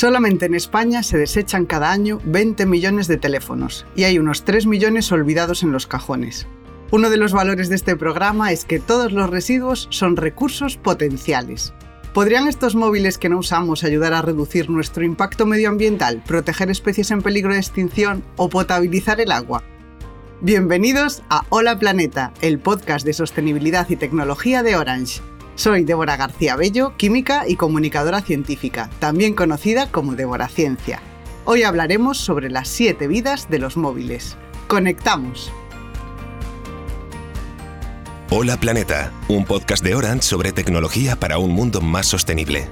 Solamente en España se desechan cada año 20 millones de teléfonos y hay unos 3 millones olvidados en los cajones. Uno de los valores de este programa es que todos los residuos son recursos potenciales. ¿Podrían estos móviles que no usamos ayudar a reducir nuestro impacto medioambiental, proteger especies en peligro de extinción o potabilizar el agua? Bienvenidos a Hola Planeta, el podcast de sostenibilidad y tecnología de Orange. Soy Débora García Bello, química y comunicadora científica, también conocida como Débora Ciencia. Hoy hablaremos sobre las siete vidas de los móviles. ¡Conectamos! Hola Planeta, un podcast de Orange sobre tecnología para un mundo más sostenible.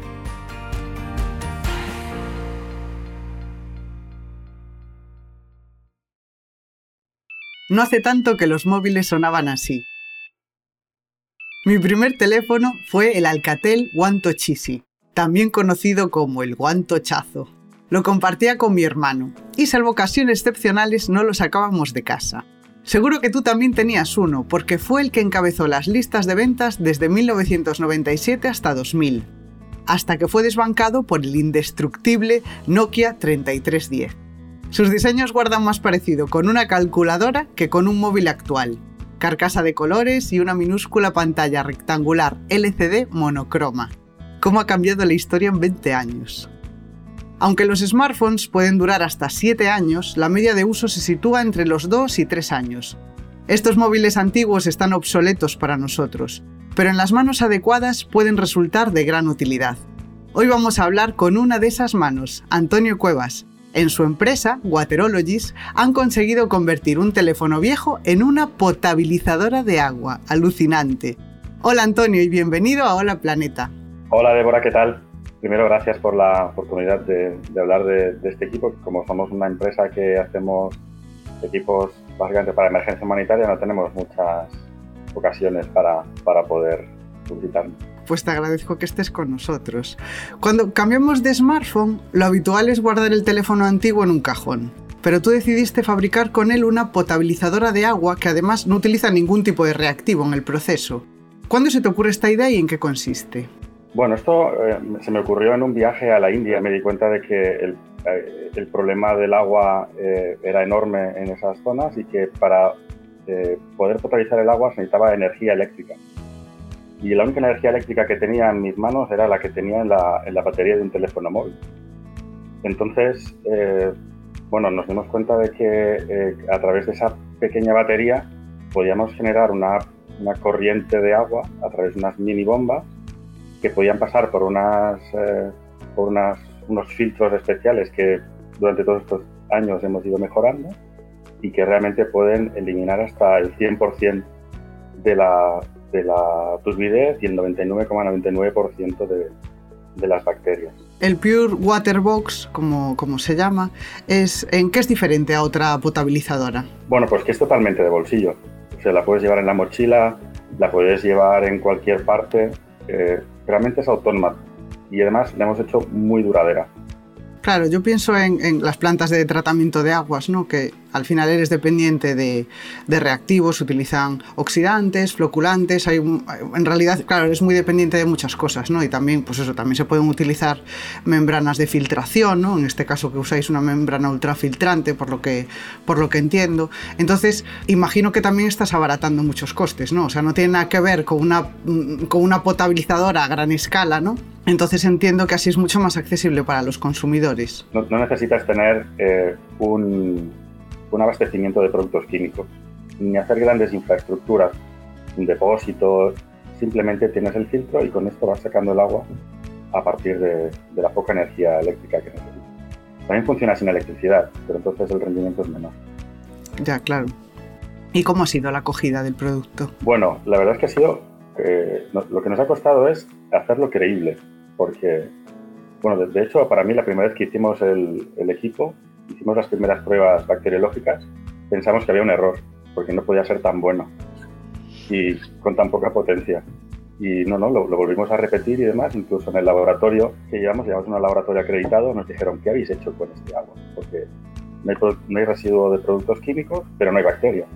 No hace tanto que los móviles sonaban así. Mi primer teléfono fue el Alcatel Guantochisi, también conocido como el Guantochazo. Lo compartía con mi hermano y salvo ocasiones excepcionales no lo sacábamos de casa. Seguro que tú también tenías uno, porque fue el que encabezó las listas de ventas desde 1997 hasta 2000, hasta que fue desbancado por el indestructible Nokia 3310. Sus diseños guardan más parecido con una calculadora que con un móvil actual, carcasa de colores y una minúscula pantalla rectangular LCD monocroma. ¿Cómo ha cambiado la historia en 20 años? Aunque los smartphones pueden durar hasta 7 años, la media de uso se sitúa entre los 2 y 3 años. Estos móviles antiguos están obsoletos para nosotros, pero en las manos adecuadas pueden resultar de gran utilidad. Hoy vamos a hablar con una de esas manos, Antonio Cuevas, en su empresa, Waterologies, han conseguido convertir un teléfono viejo en una potabilizadora de agua. Alucinante. Hola Antonio y bienvenido a Hola Planeta. Hola Débora, ¿qué tal? Primero, gracias por la oportunidad de, hablar de, este equipo. Como somos una empresa que hacemos equipos básicamente para emergencia humanitaria, no tenemos muchas ocasiones para, para poder publicitarnos pues te agradezco que estés con nosotros. Cuando cambiamos de smartphone, lo habitual es guardar el teléfono antiguo en un cajón. Pero tú decidiste fabricar con él una potabilizadora de agua que además no utiliza ningún tipo de reactivo en el proceso. ¿Cuándo se te ocurre esta idea y en qué consiste? Bueno, esto eh, se me ocurrió en un viaje a la India. Me di cuenta de que el, eh, problema del agua eh, era enorme en esas zonas y que para poder potabilizar el agua se necesitaba energía eléctrica y la única energía eléctrica que tenía en mis manos era la que tenía en la, en la batería de un teléfono móvil. Entonces, eh, bueno, nos dimos cuenta de que eh, a través de esa pequeña batería podíamos generar una, una, corriente de agua a través de unas mini bombas que podían pasar por, unas, eh, por unas, unos filtros especiales que durante todos estos años hemos ido mejorando y que realmente pueden eliminar hasta el 100% de la, de la turbidez y el 99,99% de, de las bacterias. El Pure Water Box, como, como se llama, es, ¿en qué es diferente a otra potabilizadora? Bueno, pues que es totalmente de bolsillo. O sea, la puedes llevar en la mochila, la puedes llevar en cualquier parte. Eh, realmente es autónoma y además la hemos hecho muy duradera. Claro, yo pienso en, las plantas de tratamiento de aguas, ¿no? que al final eres dependiente de, reactivos, utilizan oxidantes, floculantes, hay en realidad, claro, eres muy dependiente de muchas cosas, ¿no? Y también, pues eso, también se pueden utilizar membranas de filtración, ¿no? En este caso que usáis una membrana ultrafiltrante, por lo que, por lo que entiendo. Entonces, imagino que también estás abaratando muchos costes, ¿no? O sea, no tiene nada que ver con una, con una potabilizadora a gran escala, ¿no? Entonces entiendo que así es mucho más accesible para los consumidores. No, necesitas tener eh, un un abastecimiento de productos químicos, ni hacer grandes infraestructuras, un depósito, simplemente tienes el filtro y con esto vas sacando el agua a partir de, la poca energía eléctrica que necesitas. También funciona sin electricidad, pero entonces el rendimiento es menor. Ya, claro. ¿Y cómo ha sido la acogida del producto? Bueno, la verdad es que ha sido, eh, lo que nos ha costado es hacerlo creíble, porque, bueno, de, hecho, para mí la primera vez que hicimos el, el equipo, hicimos las primeras pruebas bacteriológicas, pensamos que había un error, porque no podía ser tan bueno y con tan poca potencia. Y no, no, lo, volvimos a repetir y demás, incluso en el laboratorio que llevamos, llevamos un laboratorio acreditado, nos dijeron, ¿qué habéis hecho con este agua? Porque no hay, no hay residuo de productos químicos, pero no hay bacterias.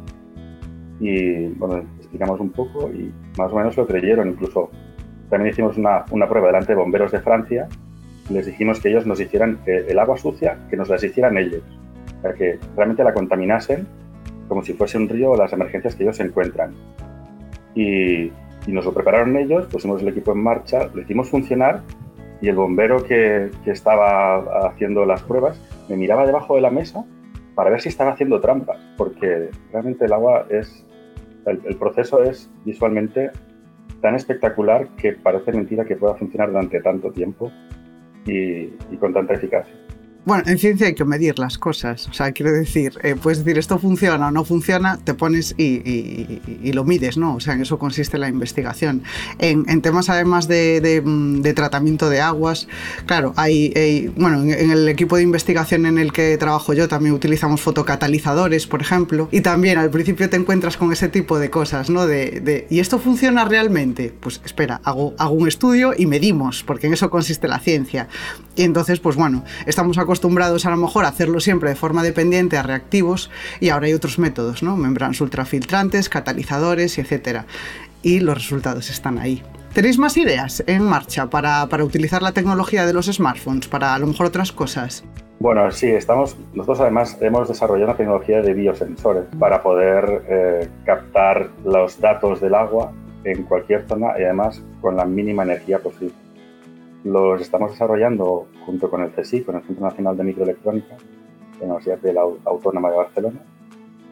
Y bueno, explicamos un poco y más o menos lo creyeron. Incluso también hicimos una, una prueba delante de bomberos de Francia les dijimos que ellos nos hicieran el agua sucia, que nos las hicieran ellos. Sea, que realmente la contaminasen como si fuese un río o las emergencias que ellos encuentran. Y, nos lo prepararon ellos, pusimos el equipo en marcha, lo hicimos funcionar y el bombero que, que estaba haciendo las pruebas me miraba debajo de la mesa para ver si estaba haciendo trampas, porque realmente el agua es, el, proceso es visualmente tan espectacular que parece mentira que pueda funcionar durante tanto tiempo y con tanta eficacia. Bueno, en ciencia hay que medir las cosas. O sea, quiero decir, eh, puedes decir esto funciona o no funciona, te pones y, lo mides, ¿no? O sea, en eso consiste la investigación. En, temas además mm, de, tratamiento de aguas, claro, hay, bueno, en, el equipo de investigación en el que trabajo yo también utilizamos fotocatalizadores, por ejemplo, y también al principio te encuentras con ese tipo de cosas, ¿no? De, ¿y esto funciona realmente? Pues espera, hago, hago un estudio y medimos, porque en eso consiste la ciencia. Y entonces, pues bueno, estamos acostumbrados acostumbrados a lo mejor a hacerlo siempre de forma dependiente a reactivos y ahora hay otros métodos, ¿no? Membranas ultrafiltrantes, catalizadores, etcétera. Y los resultados están ahí. ¿Tenéis más ideas en marcha para, para, utilizar la tecnología de los smartphones para a lo mejor otras cosas? Bueno, sí, estamos, nosotros además hemos desarrollado una tecnología de biosensores para poder eh, captar los datos del agua en cualquier zona y además con la mínima energía posible los estamos desarrollando junto con el CSIC, con el Centro Nacional de Microelectrónica, de la Universidad de la Autónoma de Barcelona,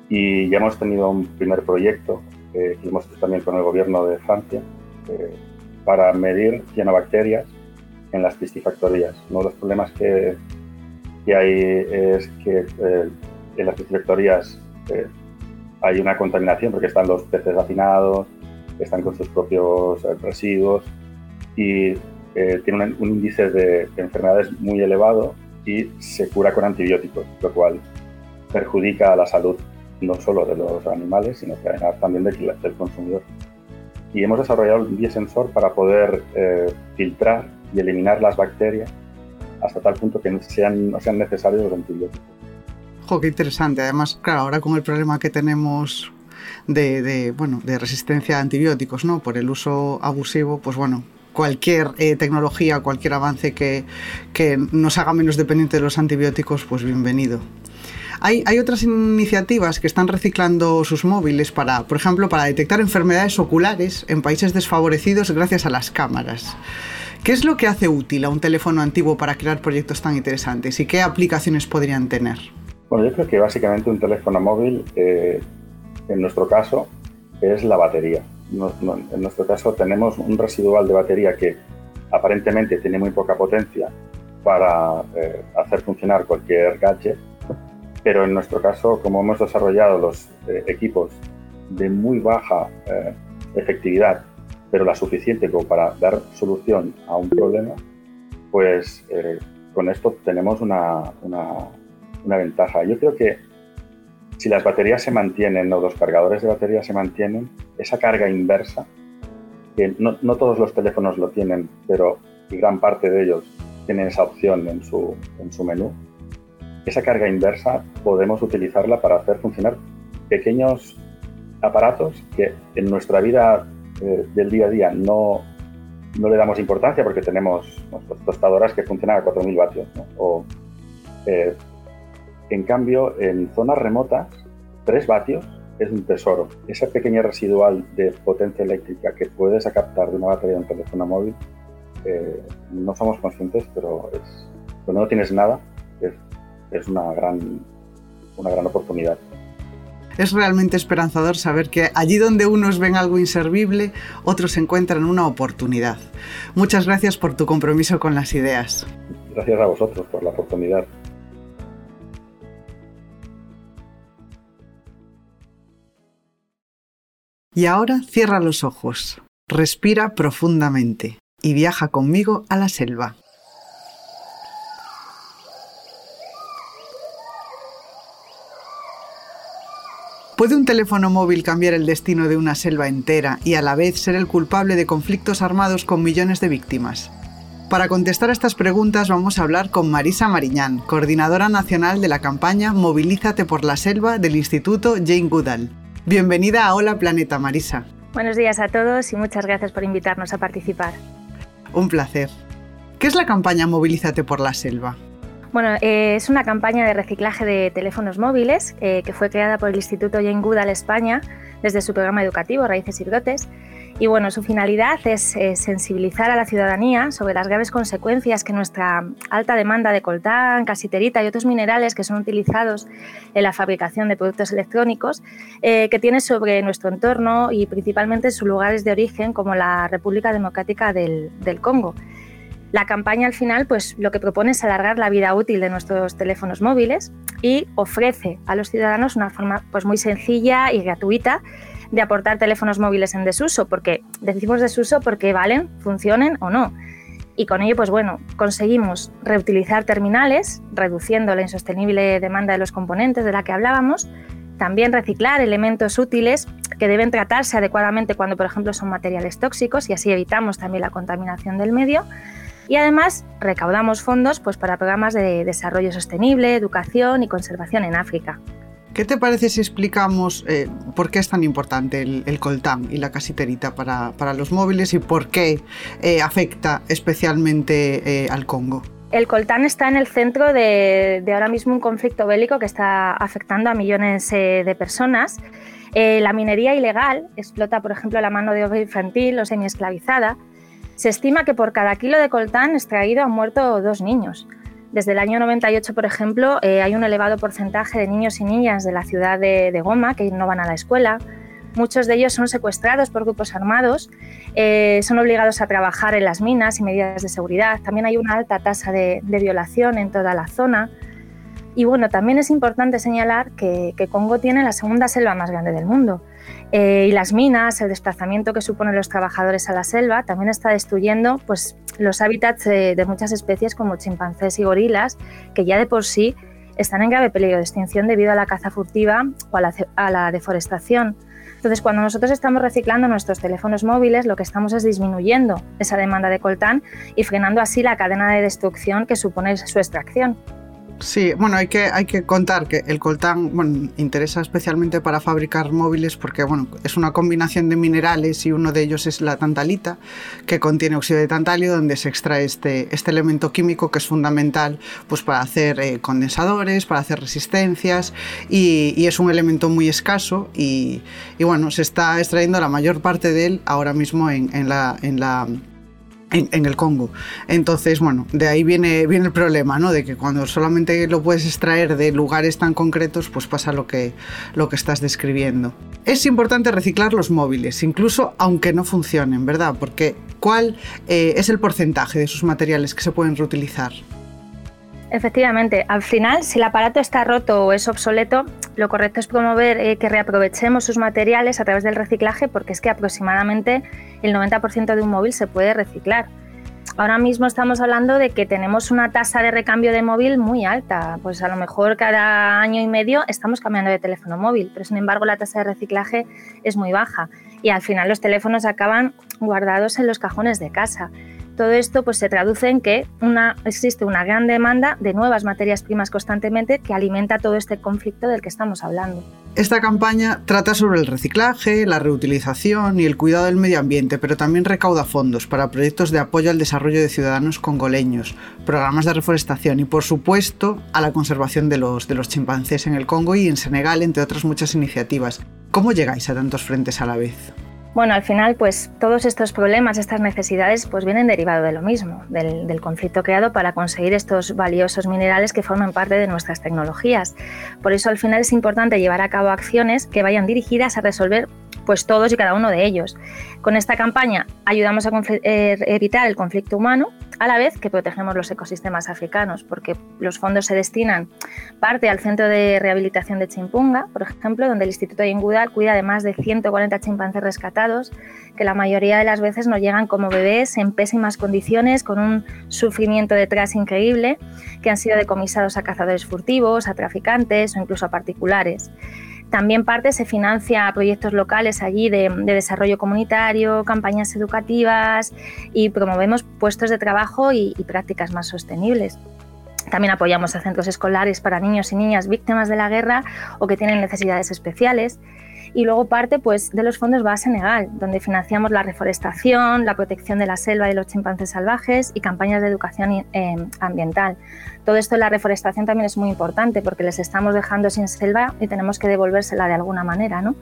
y ya hemos tenido un primer proyecto que hemos hecho también con el gobierno de Francia eh, para medir cianobacterias en las piscifactorías. Uno de los problemas que, que hay es que eh, en las piscifactorías eh, hay una contaminación porque están los peces hacinados, están con sus propios residuos y eh, tiene un, índice de, enfermedades muy elevado y se cura con antibióticos, lo cual perjudica a la salud no solo de los animales, sino también del, consumidor. Y hemos desarrollado un biosensor para poder eh, filtrar y eliminar las bacterias hasta tal punto que no sean, no sean necesarios los antibióticos. Jo, qué interesante. Además, claro, ahora con el problema que tenemos de, de, bueno, de resistencia a antibióticos, ¿no? Por el uso abusivo, pues bueno, cualquier eh, tecnología, cualquier avance que, nos haga menos dependientes de los antibióticos, pues bienvenido. Hay, otras iniciativas que están reciclando sus móviles para, por ejemplo, para detectar enfermedades oculares en países desfavorecidos gracias a las cámaras. ¿Qué es lo que hace útil a un teléfono antiguo para crear proyectos tan interesantes y qué aplicaciones podrían tener? Bueno, yo creo que básicamente un teléfono móvil, eh, en nuestro caso, es la batería en nuestro caso tenemos un residual de batería que aparentemente tiene muy poca potencia para eh, hacer funcionar cualquier gadget, pero en nuestro caso, como hemos desarrollado los eh, equipos de muy baja eh, efectividad, pero la suficiente como para dar solución a un problema, pues con esto tenemos una, una, una ventaja. Yo creo que si las baterías se mantienen o los cargadores de batería se mantienen, esa carga inversa, que no, todos los teléfonos lo tienen, pero gran parte de ellos tienen esa opción en su, en su menú, esa carga inversa podemos utilizarla para hacer funcionar pequeños aparatos que en nuestra vida eh, del día a día no, no le damos importancia porque tenemos tostadoras que funcionan a 4.000 vatios. O, eh, en cambio, en zonas remotas, 3 vatios es un tesoro. Esa pequeña residual de potencia eléctrica que puedes captar de una batería de un teléfono móvil, eh, no somos conscientes, pero es, cuando no tienes nada, es, una, gran, una gran oportunidad. Es realmente esperanzador saber que allí donde unos ven algo inservible, otros encuentran una oportunidad. Muchas gracias por tu compromiso con las ideas. Gracias a vosotros por la oportunidad. Y ahora cierra los ojos, respira profundamente y viaja conmigo a la selva. ¿Puede un teléfono móvil cambiar el destino de una selva entera y a la vez ser el culpable de conflictos armados con millones de víctimas? Para contestar a estas preguntas vamos a hablar con Marisa Mariñán, coordinadora nacional de la campaña Movilízate por la Selva del Instituto Jane Goodall. Bienvenida a Hola Planeta, Marisa. Buenos días a todos y muchas gracias por invitarnos a participar. Un placer. ¿Qué es la campaña Movilízate por la Selva? Bueno, eh, es una campaña de reciclaje de teléfonos móviles eh, que fue creada por el Instituto Jane Goodall España desde su programa educativo Raíces y Brotes. Y bueno, su finalidad es eh, sensibilizar a la ciudadanía sobre las graves consecuencias que nuestra alta demanda de coltán, casiterita y otros minerales que son utilizados en la fabricación de productos electrónicos que tiene sobre nuestro entorno y principalmente en sus lugares de origen como la República Democrática del, del Congo. La campaña al final pues lo que propone es alargar la vida útil de nuestros teléfonos móviles y ofrece a los ciudadanos una forma pues muy sencilla y gratuita de aportar teléfonos móviles en desuso, porque decimos desuso porque valen, funcionen o no. Y con ello, pues bueno, conseguimos reutilizar terminales, reduciendo la insostenible demanda de los componentes de la que hablábamos, también reciclar elementos útiles que deben tratarse adecuadamente cuando, por ejemplo, son materiales tóxicos y así evitamos también la contaminación del medio y además recaudamos fondos pues, para programas de desarrollo sostenible, educación y conservación en África. ¿Qué te parece si explicamos eh, por qué es tan importante el, coltán y la casiterita para, los móviles y por qué eh, afecta especialmente eh, al Congo? El coltán está en el centro de, ahora mismo un conflicto bélico que está afectando a millones de personas. la minería ilegal explota, por ejemplo, la mano de obra infantil o semiesclavizada se estima que por cada kilo de coltán extraído han muerto dos niños. Desde el año 98, por ejemplo, eh, hay un elevado porcentaje de niños y niñas de la ciudad de, Goma que no van a la escuela. Muchos de ellos son secuestrados por grupos armados, eh, son obligados a trabajar en las minas y medidas de seguridad. También hay una alta tasa de, violación en toda la zona. Y bueno, también es importante señalar que, que Congo tiene la segunda selva más grande del mundo. Eh, y las minas, el desplazamiento que suponen los trabajadores a la selva, también está destruyendo pues, los hábitats de, muchas especies como chimpancés y gorilas, que ya de por sí están en grave peligro de extinción debido a la caza furtiva o a la, a la deforestación. Entonces, cuando nosotros estamos reciclando nuestros teléfonos móviles, lo que estamos es disminuyendo esa demanda de coltán y frenando así la cadena de destrucción que supone su extracción. Sí, bueno, hay que, hay que contar que el coltán interesa especialmente para fabricar móviles porque bueno, es una combinación de minerales y uno de ellos es la tantalita, que contiene óxido de tantalio, donde se extrae este, este elemento químico que es fundamental pues, para hacer eh, condensadores, para hacer resistencias y, es un elemento muy escaso y, y, bueno, se está extrayendo la mayor parte de él ahora mismo en, en la en, el Congo. Entonces, bueno, de ahí viene, viene el problema, ¿no? De que cuando solamente lo puedes extraer de lugares tan concretos, pues pasa lo que, lo que estás describiendo. Es importante reciclar los móviles, incluso aunque no funcionen, ¿verdad? Porque ¿cuál eh, es el porcentaje de sus materiales que se pueden reutilizar? Efectivamente, al final, si el aparato está roto o es obsoleto, lo correcto es promover eh, que reaprovechemos sus materiales a través del reciclaje porque es que aproximadamente el 90% de un móvil se puede reciclar. Ahora mismo estamos hablando de que tenemos una tasa de recambio de móvil muy alta, pues a lo mejor cada año y medio estamos cambiando de teléfono móvil, pero sin embargo la tasa de reciclaje es muy baja y al final los teléfonos acaban guardados en los cajones de casa. Todo esto pues, se traduce en que una, existe una gran demanda de nuevas materias primas constantemente que alimenta todo este conflicto del que estamos hablando. Esta campaña trata sobre el reciclaje, la reutilización y el cuidado del medio ambiente, pero también recauda fondos para proyectos de apoyo al desarrollo de ciudadanos congoleños, programas de reforestación y, por supuesto, a la conservación de los, de los chimpancés en el Congo y en Senegal, entre otras muchas iniciativas. ¿Cómo llegáis a tantos frentes a la vez? Bueno, al final, pues todos estos problemas, estas necesidades, pues vienen derivados de lo mismo, del, conflicto creado para conseguir estos valiosos minerales que forman parte de nuestras tecnologías. Por eso, al final es importante llevar a cabo acciones que vayan dirigidas a resolver pues todos y cada uno de ellos. Con esta campaña ayudamos a eh, evitar el conflicto humano a la vez que protegemos los ecosistemas africanos, porque los fondos se destinan parte al Centro de Rehabilitación de Chimpunga, por ejemplo, donde el Instituto Yengudal cuida de más de 140 chimpancés rescatados, que la mayoría de las veces nos llegan como bebés en pésimas condiciones, con un sufrimiento detrás increíble, que han sido decomisados a cazadores furtivos, a traficantes o incluso a particulares. También parte se financia a proyectos locales allí de, desarrollo comunitario, campañas educativas y promovemos puestos de trabajo y, y prácticas más sostenibles. También apoyamos a centros escolares para niños y niñas víctimas de la guerra o que tienen necesidades especiales. Y luego parte pues, de los fondos va a Senegal, donde financiamos la reforestación, la protección de la selva y los chimpancés salvajes y campañas de educación eh, ambiental. Todo esto de la reforestación también es muy importante porque les estamos dejando sin selva y tenemos que devolvérsela de alguna manera. ¿no?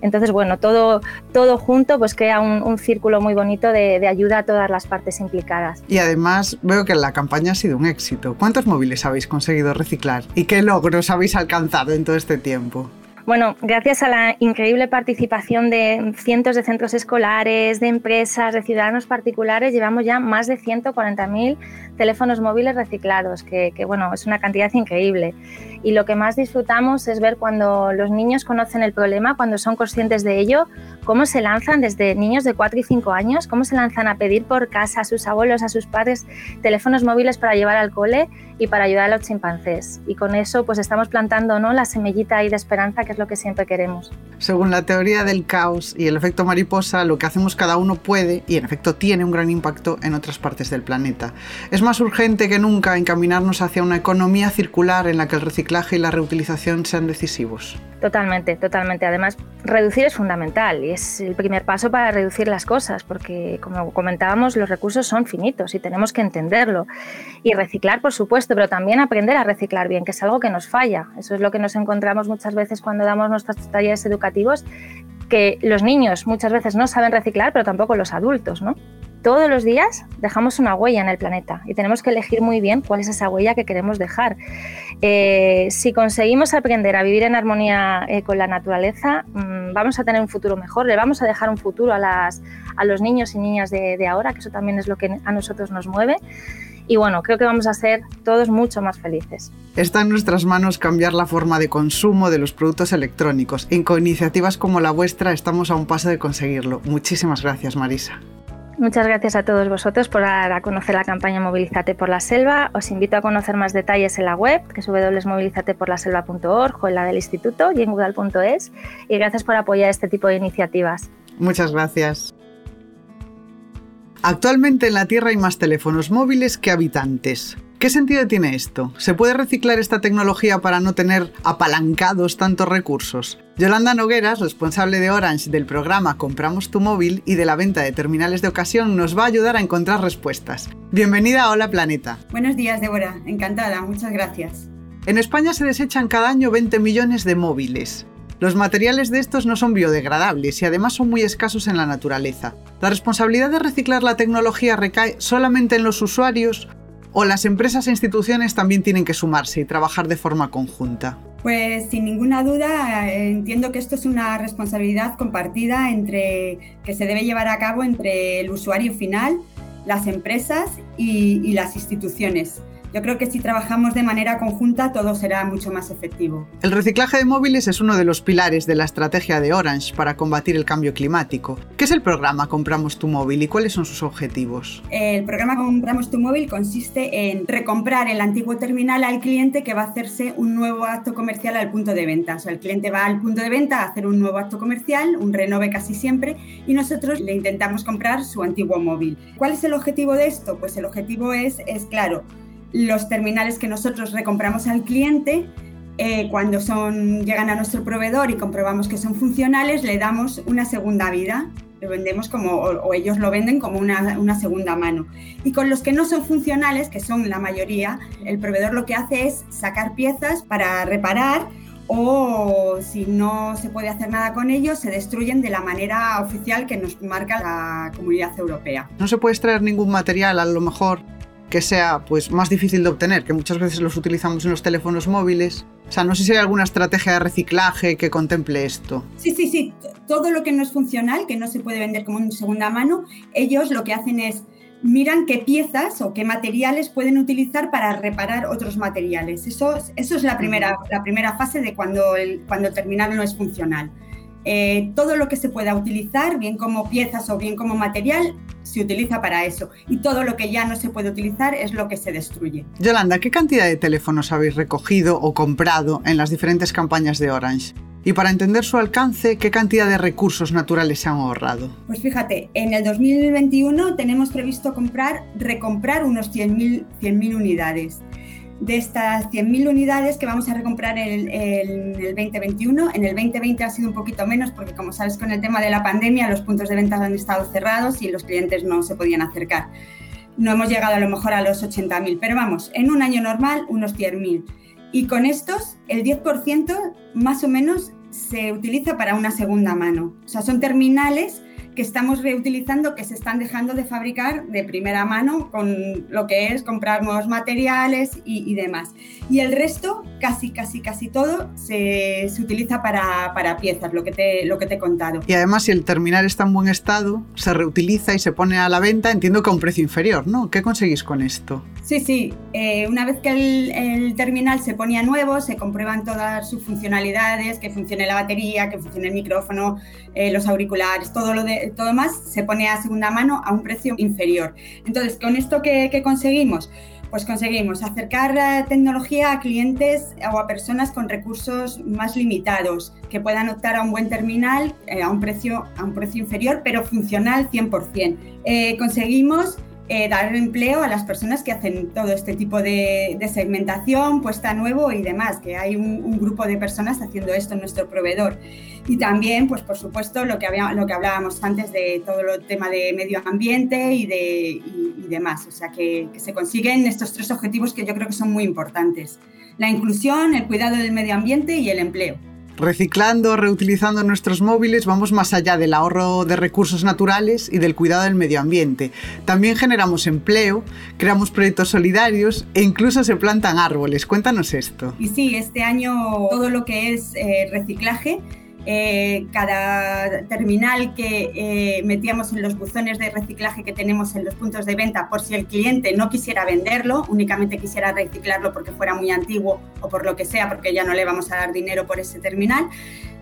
Entonces, bueno, todo, todo junto pues crea un, círculo muy bonito de, de, ayuda a todas las partes implicadas. Y además veo que la campaña ha sido un éxito. ¿Cuántos móviles habéis conseguido reciclar y qué logros habéis alcanzado en todo este tiempo? Bueno, gracias a la increíble participación de cientos de centros escolares, de empresas, de ciudadanos particulares, llevamos ya más de 140.000 teléfonos móviles reciclados, que, bueno, es una cantidad increíble. Y lo que más disfrutamos es ver cuando los niños conocen el problema, cuando son conscientes de ello, cómo se lanzan desde niños de 4 y 5 años, cómo se lanzan a pedir por casa a sus abuelos, a sus padres, teléfonos móviles para llevar al cole y para ayudar a los chimpancés. Y con eso pues estamos plantando ¿no? la semillita ahí de esperanza, que es lo que siempre queremos. Según la teoría del caos y el efecto mariposa, lo que hacemos cada uno puede y en efecto tiene un gran impacto en otras partes del planeta. Es más urgente que nunca encaminarnos hacia una economía circular en la que el reciclaje y la reutilización sean decisivos. Totalmente, totalmente. Además, reducir es fundamental y es el primer paso para reducir las cosas, porque como comentábamos, los recursos son finitos y tenemos que entenderlo. Y reciclar, por supuesto, pero también aprender a reciclar bien, que es algo que nos falla. Eso es lo que nos encontramos muchas veces cuando damos nuestros talleres educativos, que los niños muchas veces no saben reciclar, pero tampoco los adultos, ¿no? Todos los días dejamos una huella en el planeta y tenemos que elegir muy bien cuál es esa huella que queremos dejar. Eh, si conseguimos aprender a vivir en armonía eh, con la naturaleza, mm, vamos a tener un futuro mejor, le vamos a dejar un futuro a, los niños y niñas de, de ahora, que eso también es lo que a nosotros nos mueve y bueno, creo que vamos a ser todos mucho más felices. Está en nuestras manos cambiar la forma de consumo de los productos electrónicos y con iniciativas como la vuestra estamos a un paso de conseguirlo. Muchísimas gracias, Marisa. Muchas gracias a todos vosotros por dar a conocer la campaña Movilízate por la Selva. Os invito a conocer más detalles en la web, que es www.movilizateporlaselva.org o en la del instituto y en google.es. Y gracias por apoyar este tipo de iniciativas. Muchas gracias. Actualmente en la Tierra hay más teléfonos móviles que habitantes. ¿Qué sentido tiene esto? ¿Se puede reciclar esta tecnología para no tener apalancados tantos recursos? Yolanda Nogueras, responsable de Orange del programa Compramos tu móvil y de la venta de terminales de ocasión, nos va a ayudar a encontrar respuestas. Bienvenida a Hola Planeta. Buenos días, Débora. Encantada. Muchas gracias. En España se desechan cada año 20 millones de móviles. Los materiales de estos no son biodegradables y además son muy escasos en la naturaleza. ¿La responsabilidad de reciclar la tecnología recae solamente en los usuarios o las empresas e instituciones también tienen que sumarse y trabajar de forma conjunta? Pues sin ninguna duda entiendo que esto es una responsabilidad compartida entre que se debe llevar a cabo entre el usuario final, las empresas y, y las instituciones. Yo creo que si trabajamos de manera conjunta todo será mucho más efectivo. El reciclaje de móviles es uno de los pilares de la estrategia de Orange para combatir el cambio climático. ¿Qué es el programa Compramos tu móvil y cuáles son sus objetivos? El programa Compramos tu móvil consiste en recomprar el antiguo terminal al cliente que va a hacerse un nuevo acto comercial al punto de venta. O sea, el cliente va al punto de venta a hacer un nuevo acto comercial, un renove casi siempre, y nosotros le intentamos comprar su antiguo móvil. ¿Cuál es el objetivo de esto? Pues el objetivo es, es claro, los terminales que nosotros recompramos al cliente, eh, cuando son, llegan a nuestro proveedor y comprobamos que son funcionales, le damos una segunda vida. Lo vendemos como, o, ellos lo venden como una, una, segunda mano. Y con los que no son funcionales, que son la mayoría, el proveedor lo que hace es sacar piezas para reparar o si no se puede hacer nada con ellos, se destruyen de la manera oficial que nos marca la comunidad europea. No se puede extraer ningún material, a lo mejor que sea pues, más difícil de obtener, que muchas veces los utilizamos en los teléfonos móviles. O sea, no sé si hay alguna estrategia de reciclaje que contemple esto. Sí, sí, sí. Todo lo que no es funcional, que no se puede vender como en segunda mano, ellos lo que hacen es miran qué piezas o qué materiales pueden utilizar para reparar otros materiales. Eso, eso es la primera, la primera fase de cuando el, cuando el terminal no es funcional. Eh, todo lo que se pueda utilizar, bien como piezas o bien como material, se utiliza para eso. Y todo lo que ya no se puede utilizar es lo que se destruye. Yolanda, ¿qué cantidad de teléfonos habéis recogido o comprado en las diferentes campañas de Orange? Y para entender su alcance, ¿qué cantidad de recursos naturales se han ahorrado? Pues fíjate, en el 2021 tenemos previsto comprar, recomprar unos 100.000 100 unidades. De estas 100.000 unidades que vamos a recomprar en el, 2021. En el 2020 ha sido un poquito menos porque, como sabes, con el tema de la pandemia los puntos de venta han estado cerrados y los clientes no se podían acercar. No hemos llegado a lo mejor a los 80.000, pero vamos, en un año normal unos 100.000. Y con estos, el 10% más o menos se utiliza para una segunda mano. O sea, son terminales que estamos reutilizando, que se están dejando de fabricar de primera mano con lo que es comprar nuevos materiales y, demás. Y el resto, casi, casi, casi todo, se, se utiliza para, para, piezas, lo que, te, lo que te he contado. Y además, si el terminal está en buen estado, se reutiliza y se pone a la venta, entiendo que a un precio inferior, ¿no? ¿Qué conseguís con esto? Sí, sí. Eh, una vez que el, terminal se ponía nuevo, se comprueban todas sus funcionalidades, que funcione la batería, que funcione el micrófono, eh, los auriculares, todo lo de todo más, se pone a segunda mano a un precio inferior. Entonces, ¿con esto qué, conseguimos? Pues conseguimos acercar la tecnología a clientes o a personas con recursos más limitados, que puedan optar a un buen terminal eh, a, un precio, a un precio inferior, pero funcional 100%. conseguimos eh, dar empleo a las personas que hacen todo este tipo de, segmentación, puesta nuevo y demás, que hay un, grupo de personas haciendo esto en nuestro proveedor. Y también, pues por supuesto, lo que, había, lo que hablábamos antes de todo el tema de medio ambiente y, de, demás. O sea, que se consiguen estos tres objetivos que yo creo que son muy importantes. La inclusión, el cuidado del medio ambiente y el empleo. Reciclando, reutilizando nuestros móviles, vamos más allá del ahorro de recursos naturales y del cuidado del medio ambiente. También generamos empleo, creamos proyectos solidarios e incluso se plantan árboles. Cuéntanos esto. Y sí, este año todo lo que es eh, reciclaje eh, cada terminal que eh, metíamos en los buzones de reciclaje que tenemos en los puntos de venta, por si el cliente no quisiera venderlo, únicamente quisiera reciclarlo porque fuera muy antiguo o por lo que sea, porque ya no le vamos a dar dinero por ese terminal.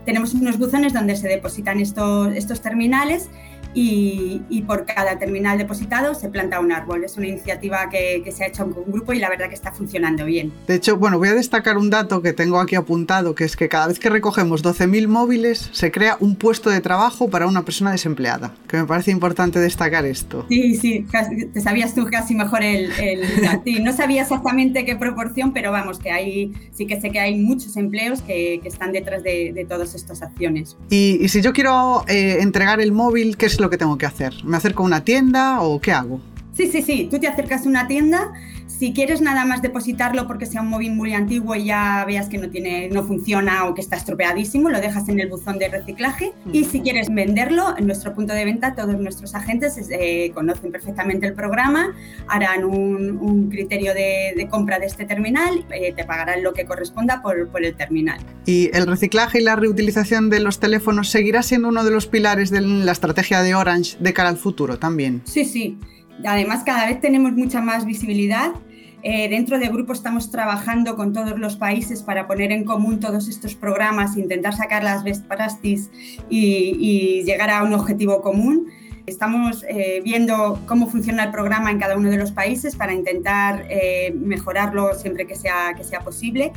Tenemos unos buzones donde se depositan estos, estos terminales y, por cada terminal depositado se planta un árbol. Es una iniciativa que, se ha hecho con un grupo y la verdad que está funcionando bien. De hecho, bueno, voy a destacar un dato que tengo aquí apuntado, que es que cada vez que recogemos 12.000 móviles se crea un puesto de trabajo para una persona desempleada, que me parece importante destacar esto. Sí, sí, te sabías tú casi mejor el... no sabía exactamente qué proporción, pero vamos, que hay, sí que sé que hay muchos empleos que, están detrás de, todas estas acciones. Y, si yo quiero eh, entregar el móvil, ¿qué es lo que tengo que hacer? ¿Me acerco a una tienda o qué hago? Sí, sí, sí. Tú te acercas a una tienda. Si quieres nada más depositarlo porque sea un móvil muy antiguo y ya veas que no, tiene, no funciona o que está estropeadísimo, lo dejas en el buzón de reciclaje. Y si quieres venderlo, en nuestro punto de venta, todos nuestros agentes eh, conocen perfectamente el programa, harán un, criterio de, compra de este terminal, eh, te pagarán lo que corresponda por, por el terminal. ¿Y el reciclaje y la reutilización de los teléfonos seguirá siendo uno de los pilares de la estrategia de Orange de cara al futuro también? Sí, sí. Además, cada vez tenemos mucha más visibilidad. Eh, dentro de grupo estamos trabajando con todos los países para poner en común todos estos programas, intentar sacar las best practices y, llegar a un objetivo común. Estamos eh, viendo cómo funciona el programa en cada uno de los países para intentar eh, mejorarlo siempre que sea, que sea posible.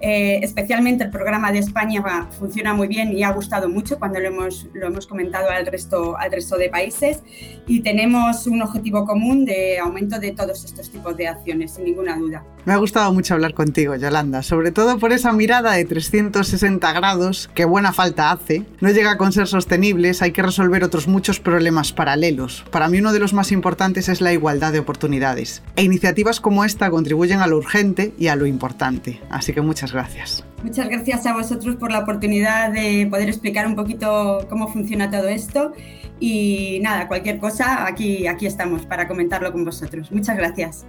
Eh, especialmente el programa de España funciona muy bien y ha gustado mucho cuando lo hemos, lo hemos comentado al resto, al resto de países y tenemos un objetivo común de aumento de todos estos tipos de acciones, sin ninguna duda. Me ha gustado mucho hablar contigo, Yolanda, sobre todo por esa mirada de 360 grados que buena falta hace. No llega con ser sostenibles, hay que resolver otros muchos problemas paralelos. Para mí uno de los más importantes es la igualdad de oportunidades. E iniciativas como esta contribuyen a lo urgente y a lo importante. Así que muchas gracias. Muchas gracias a vosotros por la oportunidad de poder explicar un poquito cómo funciona todo esto. Y nada, cualquier cosa, aquí, aquí estamos para comentarlo con vosotros. Muchas gracias.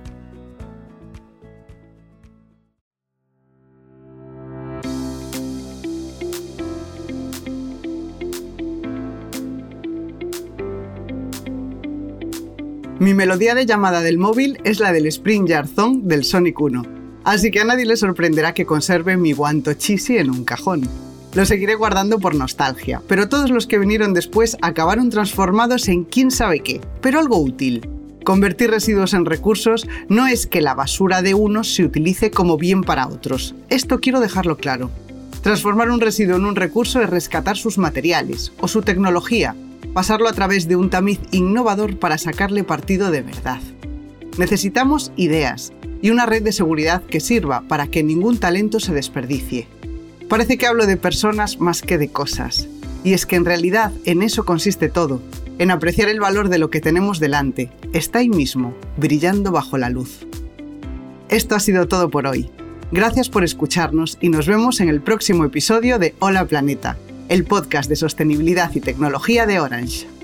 Mi melodía de llamada del móvil es la del Spring Yard Song del Sonic 1 así que a nadie le sorprenderá que conserve mi guanto chisi en un cajón. Lo seguiré guardando por nostalgia, pero todos los que vinieron después acabaron transformados en quién sabe qué, pero algo útil. Convertir residuos en recursos no es que la basura de unos se utilice como bien para otros. Esto quiero dejarlo claro. Transformar un residuo en un recurso es rescatar sus materiales o su tecnología, pasarlo a través de un tamiz innovador para sacarle partido de verdad. Necesitamos ideas, y una red de seguridad que sirva para que ningún talento se desperdicie. Parece que hablo de personas más que de cosas, y es que en realidad en eso consiste todo, en apreciar el valor de lo que tenemos delante, está ahí mismo, brillando bajo la luz. Esto ha sido todo por hoy. Gracias por escucharnos y nos vemos en el próximo episodio de Hola Planeta, el podcast de sostenibilidad y tecnología de Orange.